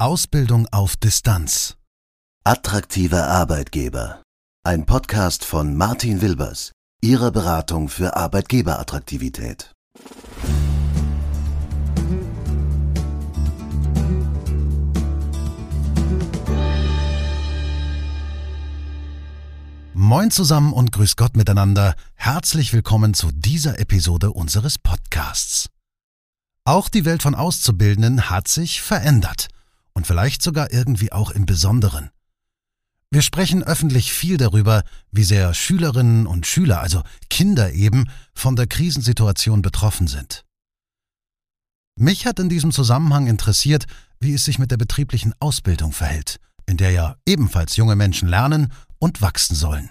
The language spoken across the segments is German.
Ausbildung auf Distanz. Attraktive Arbeitgeber. Ein Podcast von Martin Wilbers, Ihrer Beratung für Arbeitgeberattraktivität. Moin zusammen und grüß Gott miteinander. Herzlich willkommen zu dieser Episode unseres Podcasts. Auch die Welt von Auszubildenden hat sich verändert und vielleicht sogar irgendwie auch im Besonderen. Wir sprechen öffentlich viel darüber, wie sehr Schülerinnen und Schüler, also Kinder eben, von der Krisensituation betroffen sind. Mich hat in diesem Zusammenhang interessiert, wie es sich mit der betrieblichen Ausbildung verhält, in der ja ebenfalls junge Menschen lernen und wachsen sollen.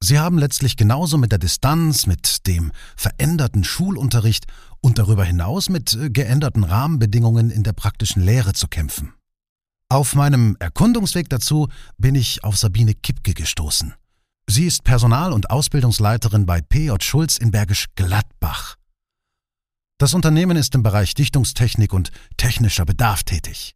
Sie haben letztlich genauso mit der Distanz, mit dem veränderten Schulunterricht und darüber hinaus mit äh, geänderten Rahmenbedingungen in der praktischen Lehre zu kämpfen. Auf meinem Erkundungsweg dazu bin ich auf Sabine Kipke gestoßen. Sie ist Personal- und Ausbildungsleiterin bei PJ Schulz in Bergisch Gladbach. Das Unternehmen ist im Bereich Dichtungstechnik und technischer Bedarf tätig.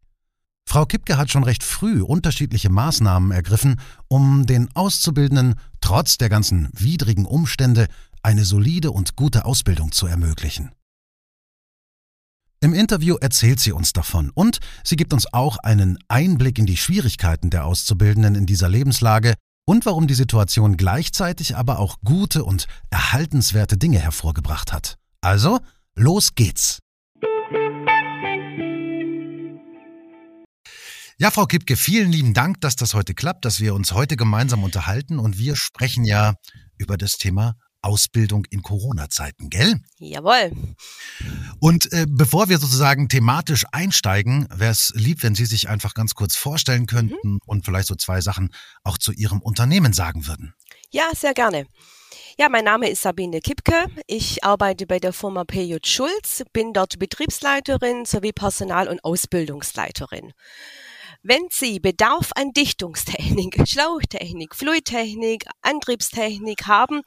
Frau Kipke hat schon recht früh unterschiedliche Maßnahmen ergriffen, um den Auszubildenden trotz der ganzen widrigen Umstände eine solide und gute Ausbildung zu ermöglichen. Im Interview erzählt sie uns davon und sie gibt uns auch einen Einblick in die Schwierigkeiten der Auszubildenden in dieser Lebenslage und warum die Situation gleichzeitig aber auch gute und erhaltenswerte Dinge hervorgebracht hat. Also, los geht's! Ja, Frau Kipke, vielen lieben Dank, dass das heute klappt, dass wir uns heute gemeinsam unterhalten und wir sprechen ja über das Thema Ausbildung in Corona-Zeiten, gell? Jawohl. Und äh, bevor wir sozusagen thematisch einsteigen, wäre es lieb, wenn Sie sich einfach ganz kurz vorstellen könnten mhm. und vielleicht so zwei Sachen auch zu Ihrem Unternehmen sagen würden. Ja, sehr gerne. Ja, mein Name ist Sabine Kipke. Ich arbeite bei der Firma PJ Schulz, bin dort Betriebsleiterin sowie Personal- und Ausbildungsleiterin. Wenn Sie Bedarf an Dichtungstechnik, Schlauchtechnik, Fluidtechnik, Antriebstechnik haben,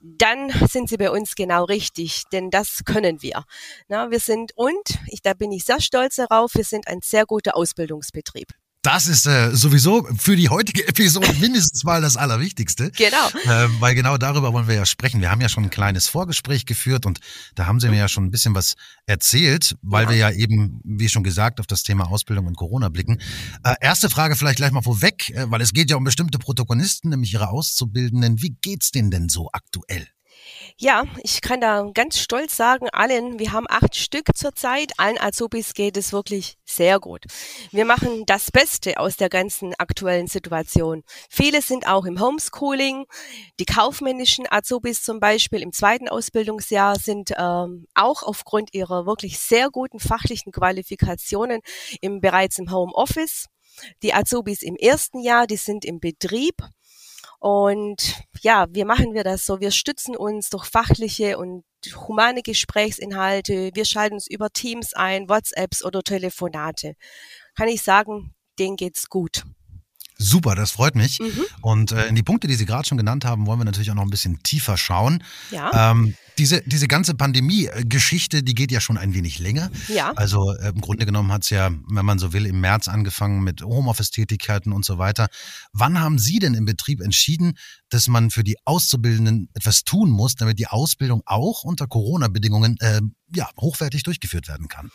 dann sind Sie bei uns genau richtig, denn das können wir. Na, wir sind und, ich, da bin ich sehr stolz darauf, wir sind ein sehr guter Ausbildungsbetrieb. Das ist äh, sowieso für die heutige Episode mindestens mal das Allerwichtigste. Genau. Äh, weil genau darüber wollen wir ja sprechen. Wir haben ja schon ein kleines Vorgespräch geführt und da haben Sie mir ja schon ein bisschen was erzählt, weil ja. wir ja eben, wie schon gesagt, auf das Thema Ausbildung und Corona blicken. Äh, erste Frage vielleicht gleich mal vorweg, äh, weil es geht ja um bestimmte Protagonisten, nämlich Ihre Auszubildenden. Wie geht's denen denn so aktuell? Ja, ich kann da ganz stolz sagen, allen, wir haben acht Stück zurzeit, allen Azubis geht es wirklich sehr gut. Wir machen das Beste aus der ganzen aktuellen Situation. Viele sind auch im Homeschooling. Die kaufmännischen Azubis zum Beispiel im zweiten Ausbildungsjahr sind ähm, auch aufgrund ihrer wirklich sehr guten fachlichen Qualifikationen im, bereits im Homeoffice. Die Azubis im ersten Jahr, die sind im Betrieb und ja, wie machen wir das so? Wir stützen uns durch fachliche und humane Gesprächsinhalte. Wir schalten uns über Teams ein, WhatsApps oder Telefonate. Kann ich sagen, denen geht's gut. Super, das freut mich. Mhm. Und äh, in die Punkte, die Sie gerade schon genannt haben, wollen wir natürlich auch noch ein bisschen tiefer schauen. Ja. Ähm, diese, diese ganze Pandemie-Geschichte, die geht ja schon ein wenig länger. Ja. Also äh, im Grunde genommen hat es ja, wenn man so will, im März angefangen mit Homeoffice-Tätigkeiten und so weiter. Wann haben Sie denn im Betrieb entschieden, dass man für die Auszubildenden etwas tun muss, damit die Ausbildung auch unter Corona-Bedingungen äh, ja, hochwertig durchgeführt werden kann?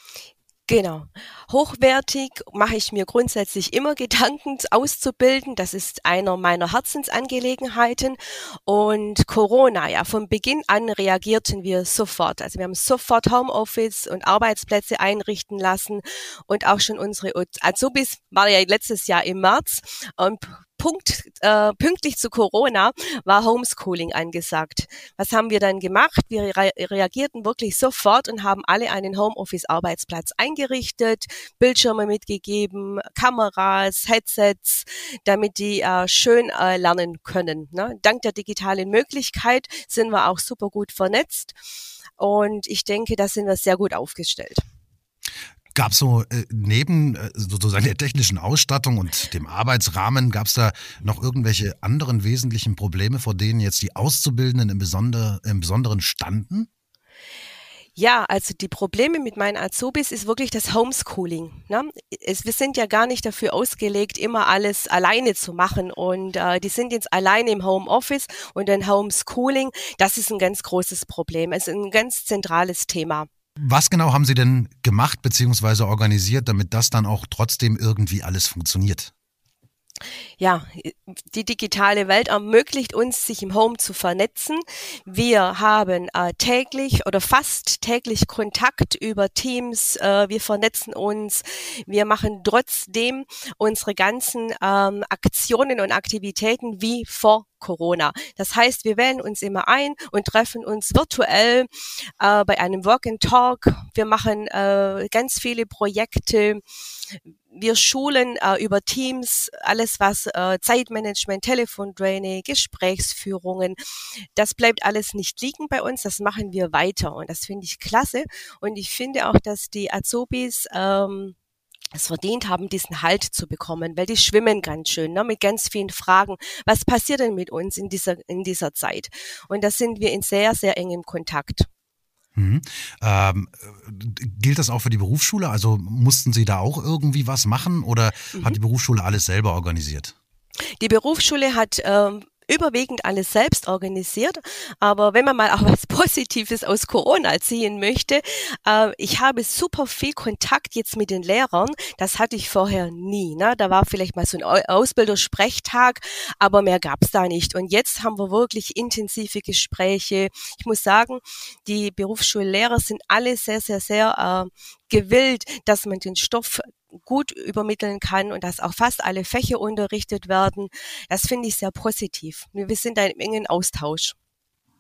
Genau. Hochwertig mache ich mir grundsätzlich immer Gedanken auszubilden. Das ist einer meiner Herzensangelegenheiten. Und Corona, ja, von Beginn an reagierten wir sofort. Also wir haben sofort Homeoffice und Arbeitsplätze einrichten lassen und auch schon unsere Azubis war ja letztes Jahr im März und Punkt, äh, pünktlich zu Corona war Homeschooling angesagt. Was haben wir dann gemacht? Wir re reagierten wirklich sofort und haben alle einen Homeoffice-Arbeitsplatz eingerichtet, Bildschirme mitgegeben, Kameras, Headsets, damit die äh, schön äh, lernen können. Ne? Dank der digitalen Möglichkeit sind wir auch super gut vernetzt und ich denke, da sind wir sehr gut aufgestellt. Gab es so äh, neben äh, sozusagen der technischen Ausstattung und dem Arbeitsrahmen, gab es da noch irgendwelche anderen wesentlichen Probleme, vor denen jetzt die Auszubildenden im, Besonder, im Besonderen standen? Ja, also die Probleme mit meinen Azubis ist wirklich das Homeschooling. Ne? Es, wir sind ja gar nicht dafür ausgelegt, immer alles alleine zu machen. Und äh, die sind jetzt alleine im Homeoffice und dann Homeschooling, das ist ein ganz großes Problem. Es ist ein ganz zentrales Thema. Was genau haben Sie denn gemacht bzw. organisiert, damit das dann auch trotzdem irgendwie alles funktioniert? Ja, die digitale Welt ermöglicht uns, sich im Home zu vernetzen. Wir haben äh, täglich oder fast täglich Kontakt über Teams. Äh, wir vernetzen uns. Wir machen trotzdem unsere ganzen ähm, Aktionen und Aktivitäten wie vor Corona. Das heißt, wir wählen uns immer ein und treffen uns virtuell äh, bei einem Work and Talk. Wir machen äh, ganz viele Projekte wir schulen äh, über Teams alles, was äh, Zeitmanagement, Telefontraining, Gesprächsführungen, das bleibt alles nicht liegen bei uns, das machen wir weiter und das finde ich klasse und ich finde auch, dass die Azubis ähm, es verdient haben, diesen Halt zu bekommen, weil die schwimmen ganz schön, ne, mit ganz vielen Fragen. Was passiert denn mit uns in dieser, in dieser Zeit? Und da sind wir in sehr, sehr engem Kontakt. Mhm. Ähm, gilt das auch für die Berufsschule? Also mussten Sie da auch irgendwie was machen oder mhm. hat die Berufsschule alles selber organisiert? Die Berufsschule hat ähm, überwiegend alles selbst organisiert. Aber wenn man mal auch was Positives aus Corona ziehen möchte, äh, ich habe super viel Kontakt jetzt mit den Lehrern. Das hatte ich vorher nie. Ne? Da war vielleicht mal so ein Ausbildersprechtag, aber mehr gab's da nicht. Und jetzt haben wir wirklich intensive Gespräche. Ich muss sagen, die Berufsschullehrer sind alle sehr, sehr, sehr äh, gewillt, dass man den Stoff gut übermitteln kann und dass auch fast alle Fächer unterrichtet werden. Das finde ich sehr positiv. Wir sind da im engen Austausch.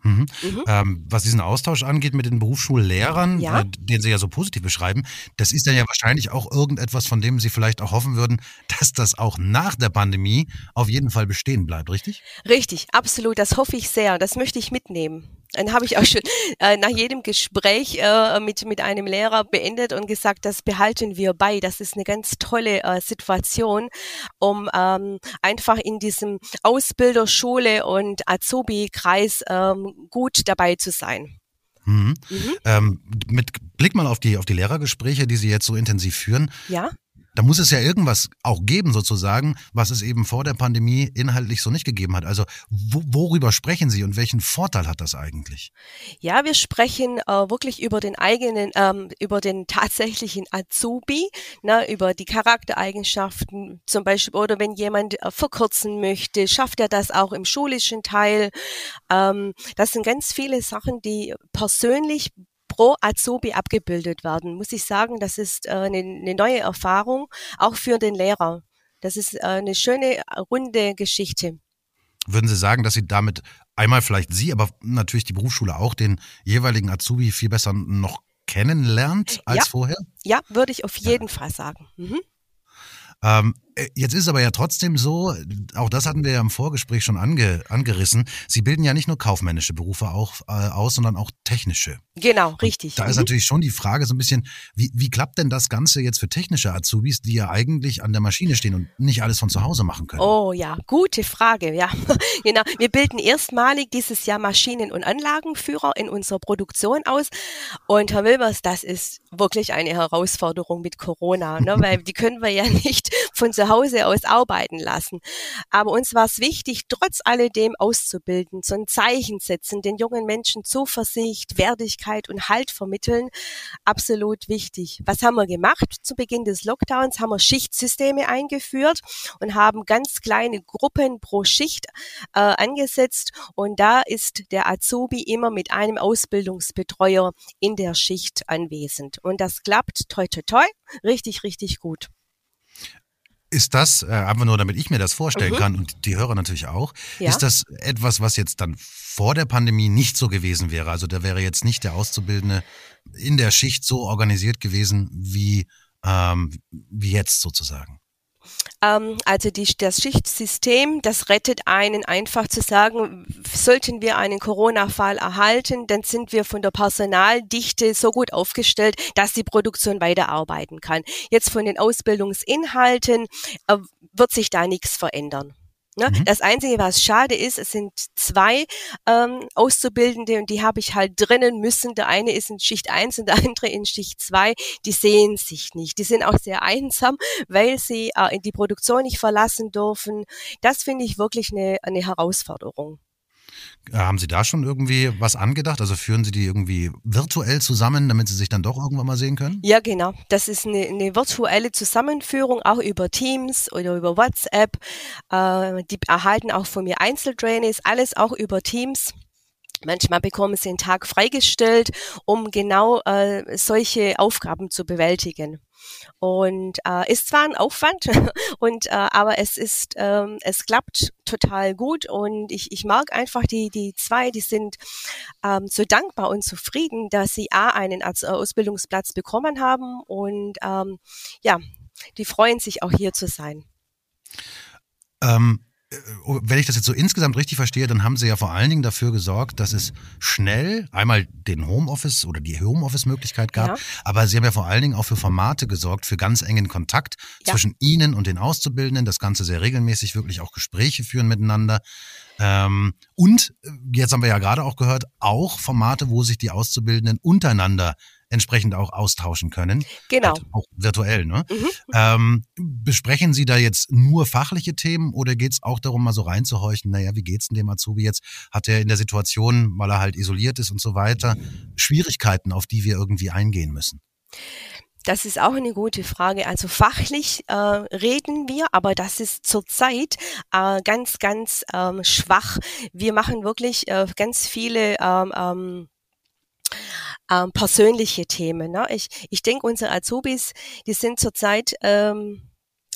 Mhm. Mhm. Ähm, was diesen Austausch angeht mit den Berufsschullehrern, ja? äh, den Sie ja so positiv beschreiben, das ist dann ja wahrscheinlich auch irgendetwas, von dem Sie vielleicht auch hoffen würden, dass das auch nach der Pandemie auf jeden Fall bestehen bleibt, richtig? Richtig, absolut. Das hoffe ich sehr. Das möchte ich mitnehmen. Dann habe ich auch schon äh, nach jedem Gespräch äh, mit, mit einem Lehrer beendet und gesagt, das behalten wir bei. Das ist eine ganz tolle äh, Situation, um ähm, einfach in diesem Ausbilderschule und Azubi-Kreis ähm, gut dabei zu sein. Mhm. Mhm. Ähm, mit Blick mal auf die, auf die Lehrergespräche, die Sie jetzt so intensiv führen. Ja da muss es ja irgendwas auch geben, sozusagen, was es eben vor der Pandemie inhaltlich so nicht gegeben hat. Also wo, worüber sprechen Sie und welchen Vorteil hat das eigentlich? Ja, wir sprechen äh, wirklich über den eigenen, ähm, über den tatsächlichen Azubi, ne, über die Charaktereigenschaften zum Beispiel, oder wenn jemand äh, verkürzen möchte, schafft er das auch im schulischen Teil. Ähm, das sind ganz viele Sachen, die persönlich pro Azubi abgebildet werden. Muss ich sagen, das ist äh, eine, eine neue Erfahrung, auch für den Lehrer. Das ist äh, eine schöne, runde Geschichte. Würden Sie sagen, dass Sie damit einmal vielleicht Sie, aber natürlich die Berufsschule auch den jeweiligen Azubi viel besser noch kennenlernt als ja. vorher? Ja, würde ich auf jeden ja. Fall sagen. Mhm. Ähm, äh, jetzt ist aber ja trotzdem so, auch das hatten wir ja im Vorgespräch schon ange, angerissen, Sie bilden ja nicht nur kaufmännische Berufe auch, äh, aus, sondern auch technische. Genau, richtig. Und da ist mhm. natürlich schon die Frage so ein bisschen, wie, wie klappt denn das Ganze jetzt für technische Azubis, die ja eigentlich an der Maschine stehen und nicht alles von zu Hause machen können? Oh ja, gute Frage, ja. genau. Wir bilden erstmalig dieses Jahr Maschinen- und Anlagenführer in unserer Produktion aus. Und Herr Wilbers, das ist wirklich eine Herausforderung mit Corona, ne? weil die können wir ja nicht von zu Hause aus arbeiten lassen. Aber uns war es wichtig, trotz alledem auszubilden, so ein Zeichen setzen, den jungen Menschen Zuversicht, Wertigkeit und Halt vermitteln. Absolut wichtig. Was haben wir gemacht? Zu Beginn des Lockdowns haben wir Schichtsysteme eingeführt und haben ganz kleine Gruppen pro Schicht äh, angesetzt. Und da ist der Azubi immer mit einem Ausbildungsbetreuer in der Schicht anwesend. Und das klappt toi toi toi richtig, richtig gut. Ist das, äh, einfach nur damit ich mir das vorstellen mhm. kann und die Hörer natürlich auch, ja. ist das etwas, was jetzt dann vor der Pandemie nicht so gewesen wäre? Also da wäre jetzt nicht der Auszubildende in der Schicht so organisiert gewesen wie, ähm, wie jetzt sozusagen. Ähm, also die, das Schichtsystem, das rettet einen einfach zu sagen, sollten wir einen Corona-Fall erhalten, dann sind wir von der Personaldichte so gut aufgestellt, dass die Produktion weiterarbeiten kann. Jetzt von den Ausbildungsinhalten äh, wird sich da nichts verändern. Ne? Mhm. Das Einzige, was schade ist, es sind zwei ähm, Auszubildende und die habe ich halt drinnen müssen. Der eine ist in Schicht 1 und der andere in Schicht 2. Die sehen sich nicht. Die sind auch sehr einsam, weil sie äh, die Produktion nicht verlassen dürfen. Das finde ich wirklich eine, eine Herausforderung. Äh, haben Sie da schon irgendwie was angedacht? Also führen Sie die irgendwie virtuell zusammen, damit Sie sich dann doch irgendwann mal sehen können? Ja, genau. Das ist eine, eine virtuelle Zusammenführung, auch über Teams oder über WhatsApp. Äh, die erhalten auch von mir Einzeltrainees, alles auch über Teams. Manchmal bekommen sie einen Tag freigestellt, um genau äh, solche Aufgaben zu bewältigen. Und äh, ist zwar ein Aufwand, und äh, aber es ist, ähm, es klappt total gut und ich, ich mag einfach die, die zwei, die sind ähm, so dankbar und zufrieden, dass sie A, einen Ausbildungsplatz bekommen haben und ähm, ja, die freuen sich auch hier zu sein. Ähm, äh, wenn ich das jetzt so insgesamt richtig verstehe, dann haben sie ja vor allen Dingen dafür gesorgt, dass es schnell einmal den Homeoffice oder die Homeoffice-Möglichkeit gab, ja. aber sie haben ja vor allen Dingen auch für Formate gesorgt, für ganz engen Kontakt ja. zwischen ihnen und den Auszubildenden, das Ganze sehr regelmäßig, wirklich auch Gespräche führen miteinander. Ähm, und äh, jetzt haben wir ja gerade auch gehört, auch Formate, wo sich die Auszubildenden untereinander entsprechend auch austauschen können. Genau. Halt auch virtuell, ne? Mhm. Ähm, besprechen Sie da jetzt nur fachliche Themen oder geht es auch darum, mal so reinzuhorchen, naja, wie geht's denn dem Azubi jetzt? Hat er in der Situation, weil er halt isoliert ist und so weiter, Schwierigkeiten, auf die wir irgendwie eingehen müssen? Das ist auch eine gute Frage. Also fachlich äh, reden wir, aber das ist zurzeit äh, ganz, ganz ähm, schwach. Wir machen wirklich äh, ganz viele ähm, ähm, ähm, persönliche Themen. Ne? Ich, ich denke, unsere Azubis, die sind zurzeit ähm,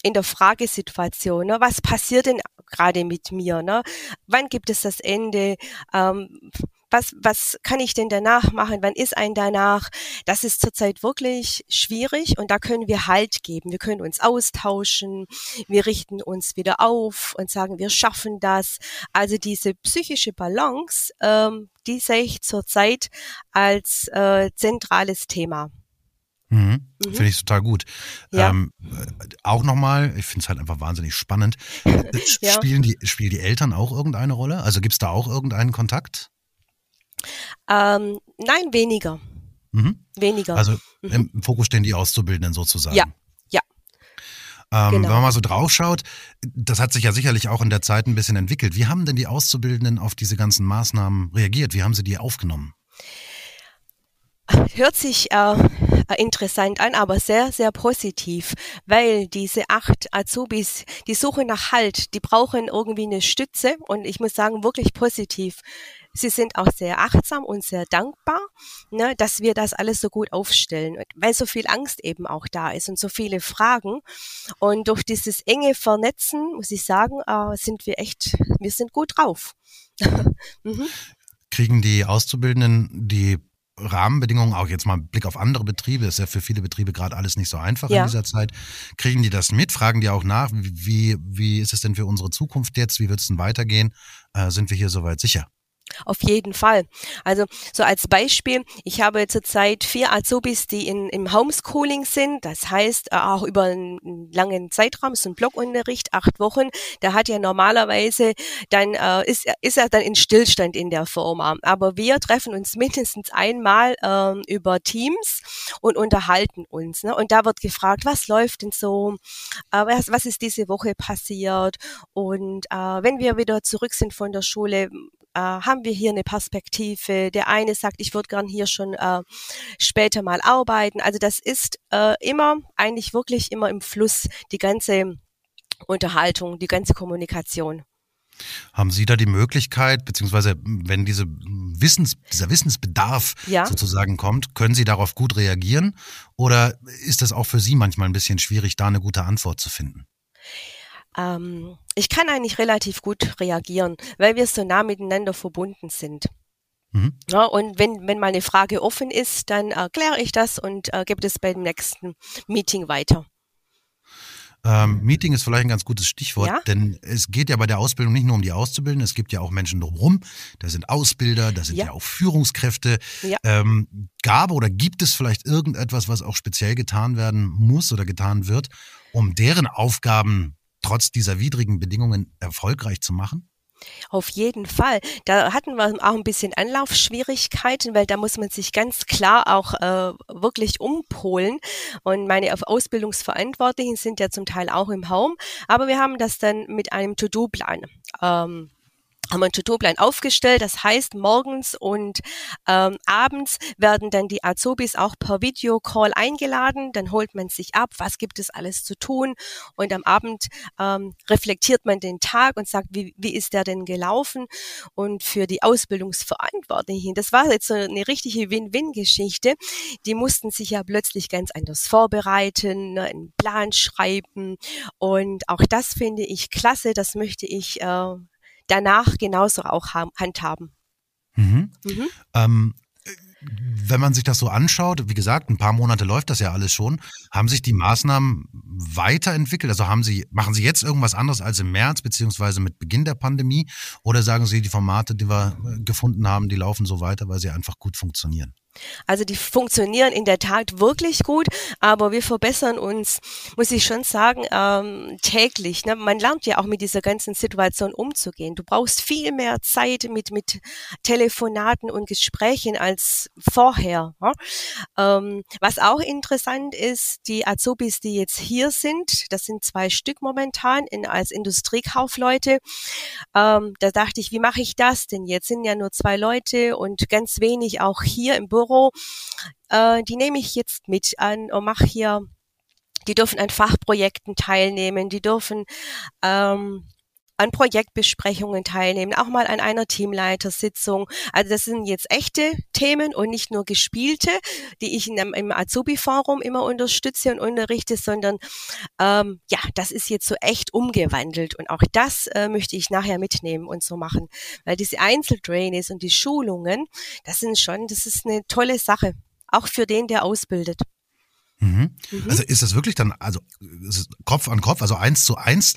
in der Fragesituation. Ne? Was passiert denn gerade mit mir? Ne? Wann gibt es das Ende? Ähm, was, was kann ich denn danach machen? Wann ist ein danach? Das ist zurzeit wirklich schwierig und da können wir Halt geben. Wir können uns austauschen, wir richten uns wieder auf und sagen, wir schaffen das. Also diese psychische Balance, ähm, die sehe ich zurzeit als äh, zentrales Thema. Mhm. Mhm. Finde ich total gut. Ja. Ähm, auch nochmal, ich finde es halt einfach wahnsinnig spannend. ja. Spielen, die, spielen die Eltern auch irgendeine Rolle? Also gibt es da auch irgendeinen Kontakt? Ähm, nein, weniger. Mhm. Weniger. Also mhm. im Fokus stehen die Auszubildenden sozusagen. Ja. Ähm, genau. Wenn man mal so drauf schaut, das hat sich ja sicherlich auch in der Zeit ein bisschen entwickelt. Wie haben denn die Auszubildenden auf diese ganzen Maßnahmen reagiert? Wie haben sie die aufgenommen? Hört sich äh, interessant an, aber sehr, sehr positiv, weil diese acht Azubis, die suchen nach Halt, die brauchen irgendwie eine Stütze und ich muss sagen, wirklich positiv. Sie sind auch sehr achtsam und sehr dankbar, ne, dass wir das alles so gut aufstellen, weil so viel Angst eben auch da ist und so viele Fragen. Und durch dieses enge Vernetzen, muss ich sagen, äh, sind wir echt, wir sind gut drauf. mhm. Kriegen die Auszubildenden die Rahmenbedingungen, auch jetzt mal Blick auf andere Betriebe, ist ja für viele Betriebe gerade alles nicht so einfach ja. in dieser Zeit. Kriegen die das mit? Fragen die auch nach, wie, wie ist es denn für unsere Zukunft jetzt? Wie wird es denn weitergehen? Äh, sind wir hier soweit sicher? Auf jeden Fall. Also so als Beispiel, ich habe zurzeit vier Azubis, die in, im Homeschooling sind. Das heißt äh, auch über einen langen Zeitraum, so ein Blockunterricht, acht Wochen. Da hat ja normalerweise dann äh, ist, ist er dann in Stillstand in der Firma. Aber wir treffen uns mindestens einmal ähm, über Teams und unterhalten uns. Ne? Und da wird gefragt, was läuft denn so? Äh, was, was ist diese Woche passiert? Und äh, wenn wir wieder zurück sind von der Schule, äh, haben wir hier eine Perspektive. Der eine sagt, ich würde gern hier schon äh, später mal arbeiten. Also das ist äh, immer, eigentlich wirklich immer im Fluss, die ganze Unterhaltung, die ganze Kommunikation. Haben Sie da die Möglichkeit, beziehungsweise wenn diese Wissens, dieser Wissensbedarf ja. sozusagen kommt, können Sie darauf gut reagieren? Oder ist das auch für Sie manchmal ein bisschen schwierig, da eine gute Antwort zu finden? Ähm, ich kann eigentlich relativ gut reagieren, weil wir so nah miteinander verbunden sind. Mhm. Ja, und wenn, wenn mal eine Frage offen ist, dann erkläre ich das und äh, gebe das beim nächsten Meeting weiter. Ähm, Meeting ist vielleicht ein ganz gutes Stichwort, ja? denn es geht ja bei der Ausbildung nicht nur um die Auszubildenden, es gibt ja auch Menschen drumherum. Da sind Ausbilder, da sind ja, ja auch Führungskräfte. Ja. Ähm, gab oder gibt es vielleicht irgendetwas, was auch speziell getan werden muss oder getan wird, um deren Aufgaben trotz dieser widrigen Bedingungen erfolgreich zu machen? Auf jeden Fall. Da hatten wir auch ein bisschen Anlaufschwierigkeiten, weil da muss man sich ganz klar auch äh, wirklich umpolen. Und meine Ausbildungsverantwortlichen sind ja zum Teil auch im Home, aber wir haben das dann mit einem To-Do-Plan. Ähm, haben wir einen Tutorplan aufgestellt. Das heißt, morgens und ähm, abends werden dann die Azubis auch per Videocall eingeladen. Dann holt man sich ab, was gibt es alles zu tun. Und am Abend ähm, reflektiert man den Tag und sagt, wie, wie ist der denn gelaufen? Und für die Ausbildungsverantwortlichen, das war jetzt so eine richtige Win-Win-Geschichte. Die mussten sich ja plötzlich ganz anders vorbereiten, ne, einen Plan schreiben. Und auch das finde ich klasse. Das möchte ich äh, danach genauso auch handhaben. Mhm. Mhm. Ähm, wenn man sich das so anschaut, wie gesagt, ein paar Monate läuft das ja alles schon, haben sich die Maßnahmen weiterentwickelt? Also haben Sie, machen Sie jetzt irgendwas anderes als im März beziehungsweise mit Beginn der Pandemie? Oder sagen Sie, die Formate, die wir gefunden haben, die laufen so weiter, weil sie einfach gut funktionieren? Also die funktionieren in der Tat wirklich gut, aber wir verbessern uns, muss ich schon sagen, ähm, täglich. Ne? Man lernt ja auch mit dieser ganzen Situation umzugehen. Du brauchst viel mehr Zeit mit, mit Telefonaten und Gesprächen als vorher. Ne? Ähm, was auch interessant ist, die Azubis, die jetzt hier sind, das sind zwei Stück momentan in, als Industriekaufleute, ähm, da dachte ich, wie mache ich das denn? Jetzt sind ja nur zwei Leute und ganz wenig auch hier im Büro Euro, äh, die nehme ich jetzt mit an und mache hier, die dürfen an Fachprojekten teilnehmen, die dürfen ähm, an Projektbesprechungen teilnehmen, auch mal an einer Teamleitersitzung. Also das sind jetzt echte Themen und nicht nur gespielte, die ich in im Azubi-Forum immer unterstütze und unterrichte, sondern ähm, ja, das ist jetzt so echt umgewandelt und auch das äh, möchte ich nachher mitnehmen und so machen, weil diese Einzeltrainings und die Schulungen, das sind schon, das ist eine tolle Sache, auch für den, der ausbildet. Mhm. Mhm. Also ist das wirklich dann, also Kopf an Kopf, also eins zu eins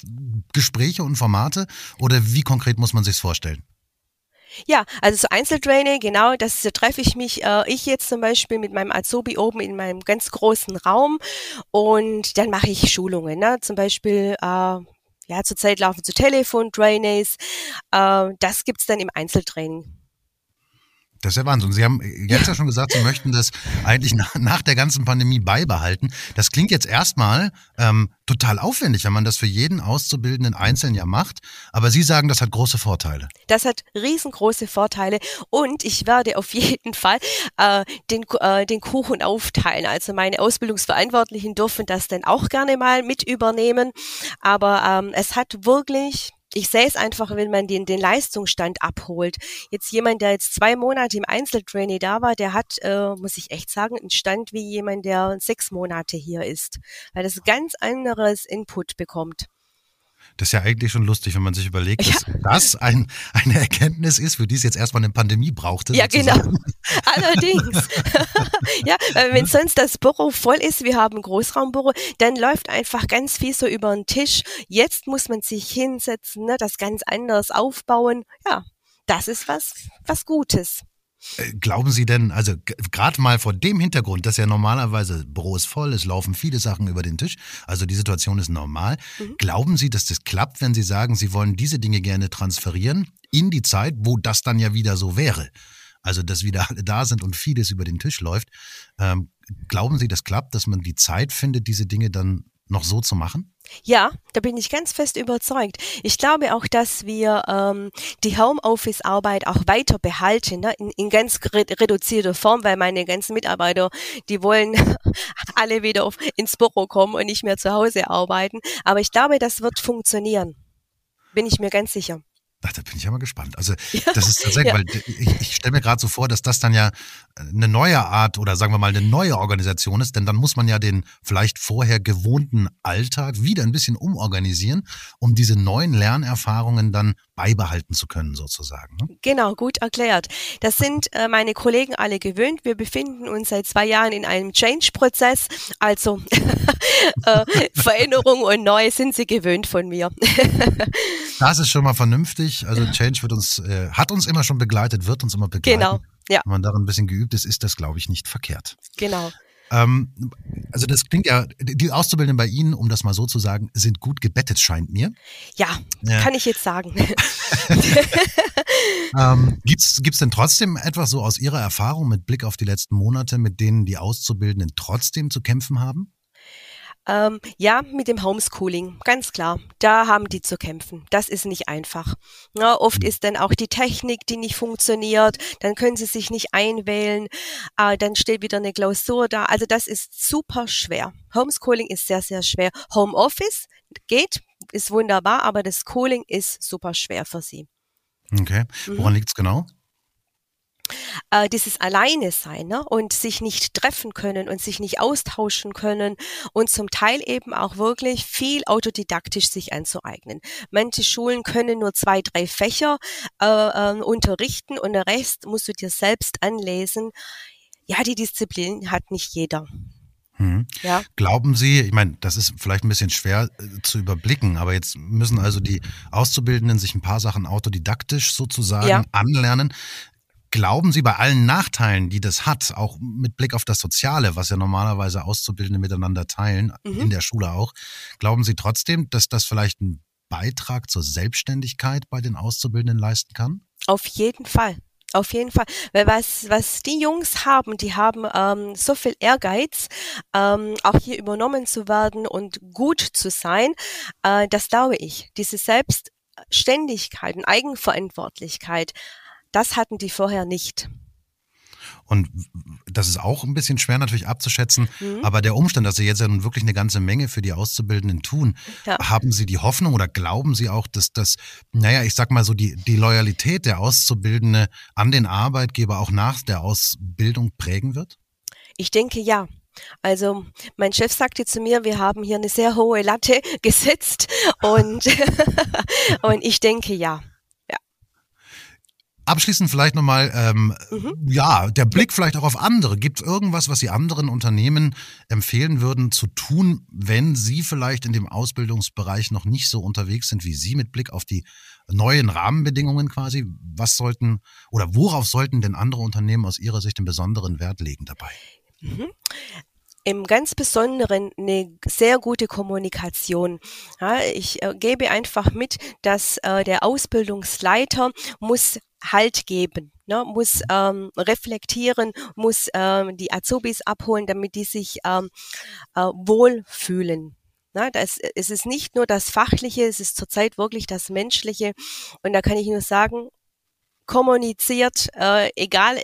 Gespräche und Formate oder wie konkret muss man sich vorstellen? Ja, also so Einzeltraining, genau, das da treffe ich mich, äh, ich jetzt zum Beispiel mit meinem Azubi oben in meinem ganz großen Raum und dann mache ich Schulungen, ne? zum Beispiel äh, ja, zurzeit laufen zu Telefon-Trainings, äh, das gibt's dann im Einzeltraining. Das ist ja Wahnsinn. Sie haben jetzt ja schon gesagt, Sie möchten das eigentlich nach, nach der ganzen Pandemie beibehalten. Das klingt jetzt erstmal ähm, total aufwendig, wenn man das für jeden Auszubildenden einzeln ja macht. Aber Sie sagen, das hat große Vorteile. Das hat riesengroße Vorteile und ich werde auf jeden Fall äh, den, äh, den Kuchen aufteilen. Also meine Ausbildungsverantwortlichen dürfen das dann auch gerne mal mit übernehmen. Aber ähm, es hat wirklich ich sehe es einfach, wenn man den, den Leistungsstand abholt. Jetzt jemand, der jetzt zwei Monate im Einzeltraining da war, der hat, äh, muss ich echt sagen, einen Stand wie jemand, der sechs Monate hier ist, weil das ganz anderes Input bekommt. Das ist ja eigentlich schon lustig, wenn man sich überlegt, dass ja. das ein, eine Erkenntnis ist, für die es jetzt erstmal eine Pandemie brauchte. Ja, sozusagen. genau. Allerdings. ja, wenn sonst das Büro voll ist, wir haben ein Großraumbüro, dann läuft einfach ganz viel so über den Tisch. Jetzt muss man sich hinsetzen, ne, das ganz anders aufbauen. Ja, das ist was, was Gutes. Äh, glauben Sie denn, also gerade mal vor dem Hintergrund, dass ja normalerweise Büro ist voll, es laufen viele Sachen über den Tisch, also die Situation ist normal. Mhm. Glauben Sie, dass das klappt, wenn Sie sagen, Sie wollen diese Dinge gerne transferieren in die Zeit, wo das dann ja wieder so wäre? Also, dass wieder alle da sind und vieles über den Tisch läuft. Ähm, glauben Sie, das klappt, dass man die Zeit findet, diese Dinge dann noch so zu machen? Ja, da bin ich ganz fest überzeugt. Ich glaube auch, dass wir ähm, die Homeoffice-Arbeit auch weiter behalten, ne? in, in ganz re reduzierter Form, weil meine ganzen Mitarbeiter, die wollen alle wieder auf, ins Büro kommen und nicht mehr zu Hause arbeiten. Aber ich glaube, das wird funktionieren. Bin ich mir ganz sicher. Ach, da bin ich ja mal gespannt. Also das ist tatsächlich, ja. weil ich, ich stelle mir gerade so vor, dass das dann ja eine neue Art oder sagen wir mal eine neue Organisation ist, denn dann muss man ja den vielleicht vorher gewohnten Alltag wieder ein bisschen umorganisieren, um diese neuen Lernerfahrungen dann beibehalten zu können sozusagen. Ne? Genau, gut erklärt. Das sind äh, meine Kollegen alle gewöhnt. Wir befinden uns seit zwei Jahren in einem Change-Prozess, also äh, Veränderung und neu sind sie gewöhnt von mir. das ist schon mal vernünftig. Also Change wird uns, äh, hat uns immer schon begleitet, wird uns immer begleiten. Genau. Ja. Wenn man darin ein bisschen geübt ist, ist das, glaube ich, nicht verkehrt. Genau. Ähm, also das klingt ja, die Auszubildenden bei Ihnen, um das mal so zu sagen, sind gut gebettet, scheint mir. Ja, ja. kann ich jetzt sagen. ähm, Gibt es denn trotzdem etwas so aus Ihrer Erfahrung mit Blick auf die letzten Monate, mit denen die Auszubildenden trotzdem zu kämpfen haben? Ähm, ja, mit dem Homeschooling, ganz klar. Da haben die zu kämpfen. Das ist nicht einfach. Ja, oft ist dann auch die Technik, die nicht funktioniert. Dann können sie sich nicht einwählen. Äh, dann steht wieder eine Klausur da. Also das ist super schwer. Homeschooling ist sehr, sehr schwer. Homeoffice geht, ist wunderbar, aber das Schooling ist super schwer für sie. Okay. Woran mhm. liegt's genau? Äh, dieses Alleine sein ne? und sich nicht treffen können und sich nicht austauschen können und zum Teil eben auch wirklich viel autodidaktisch sich anzueignen. Manche Schulen können nur zwei, drei Fächer äh, äh, unterrichten und der Rest musst du dir selbst anlesen. Ja, die Disziplin hat nicht jeder. Hm. Ja. Glauben Sie, ich meine, das ist vielleicht ein bisschen schwer äh, zu überblicken, aber jetzt müssen also die Auszubildenden sich ein paar Sachen autodidaktisch sozusagen ja. anlernen. Glauben Sie bei allen Nachteilen, die das hat, auch mit Blick auf das Soziale, was ja normalerweise Auszubildende miteinander teilen, mhm. in der Schule auch, glauben Sie trotzdem, dass das vielleicht einen Beitrag zur Selbstständigkeit bei den Auszubildenden leisten kann? Auf jeden Fall. Auf jeden Fall, weil was, was die Jungs haben, die haben ähm, so viel Ehrgeiz, ähm, auch hier übernommen zu werden und gut zu sein, äh, das glaube ich. Diese Selbstständigkeit und Eigenverantwortlichkeit das hatten die vorher nicht. Und das ist auch ein bisschen schwer natürlich abzuschätzen, mhm. aber der Umstand, dass Sie jetzt ja nun wirklich eine ganze Menge für die Auszubildenden tun, ja. haben Sie die Hoffnung oder glauben Sie auch, dass das, naja, ich sag mal so, die, die Loyalität der Auszubildende an den Arbeitgeber auch nach der Ausbildung prägen wird? Ich denke ja. Also mein Chef sagte zu mir, wir haben hier eine sehr hohe Latte gesetzt und, und ich denke ja. Abschließend vielleicht nochmal, ähm, mhm. ja, der Blick vielleicht auch auf andere. Gibt es irgendwas, was Sie anderen Unternehmen empfehlen würden zu tun, wenn Sie vielleicht in dem Ausbildungsbereich noch nicht so unterwegs sind wie Sie mit Blick auf die neuen Rahmenbedingungen quasi? Was sollten oder worauf sollten denn andere Unternehmen aus Ihrer Sicht einen besonderen Wert legen dabei? Mhm im ganz Besonderen eine sehr gute Kommunikation. Ja, ich äh, gebe einfach mit, dass äh, der Ausbildungsleiter muss Halt geben, ne, muss ähm, reflektieren, muss ähm, die Azubis abholen, damit die sich ähm, äh, wohlfühlen. Na, das, es ist nicht nur das Fachliche, es ist zurzeit wirklich das Menschliche. Und da kann ich nur sagen, kommuniziert, äh, egal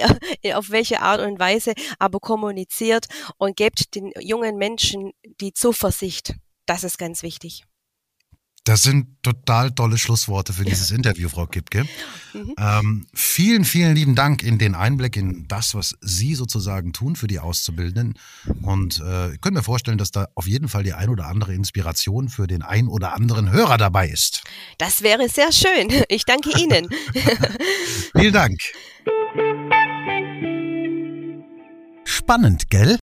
äh, auf welche Art und Weise, aber kommuniziert und gebt den jungen Menschen die Zuversicht. Das ist ganz wichtig. Das sind total tolle Schlussworte für dieses Interview, Frau Kipke. Mhm. Ähm, vielen, vielen lieben Dank in den Einblick in das, was Sie sozusagen tun für die Auszubildenden. Und äh, ich könnte mir vorstellen, dass da auf jeden Fall die ein oder andere Inspiration für den ein oder anderen Hörer dabei ist. Das wäre sehr schön. Ich danke Ihnen. vielen Dank. Spannend, gell?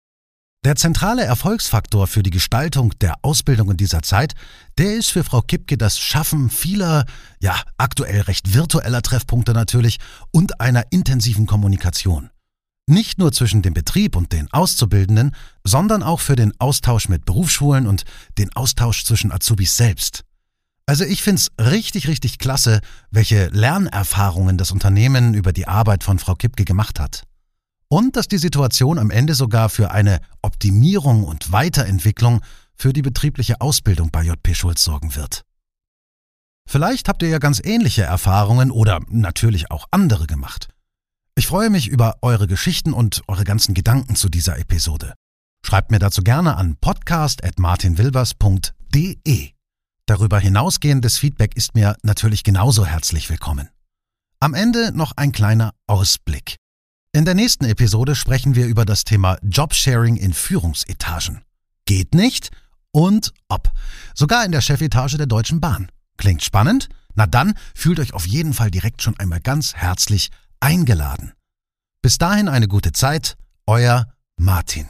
Der zentrale Erfolgsfaktor für die Gestaltung der Ausbildung in dieser Zeit, der ist für Frau Kipke das Schaffen vieler, ja, aktuell recht virtueller Treffpunkte natürlich und einer intensiven Kommunikation. Nicht nur zwischen dem Betrieb und den Auszubildenden, sondern auch für den Austausch mit Berufsschulen und den Austausch zwischen Azubis selbst. Also ich find's richtig, richtig klasse, welche Lernerfahrungen das Unternehmen über die Arbeit von Frau Kipke gemacht hat und dass die Situation am Ende sogar für eine Optimierung und Weiterentwicklung für die betriebliche Ausbildung bei JP Schulz sorgen wird. Vielleicht habt ihr ja ganz ähnliche Erfahrungen oder natürlich auch andere gemacht. Ich freue mich über eure Geschichten und eure ganzen Gedanken zu dieser Episode. Schreibt mir dazu gerne an podcast.martinwilbers.de. Darüber hinausgehendes Feedback ist mir natürlich genauso herzlich willkommen. Am Ende noch ein kleiner Ausblick. In der nächsten Episode sprechen wir über das Thema Jobsharing in Führungsetagen. Geht nicht und ob. Sogar in der Chefetage der Deutschen Bahn. Klingt spannend? Na dann fühlt euch auf jeden Fall direkt schon einmal ganz herzlich eingeladen. Bis dahin eine gute Zeit, euer Martin.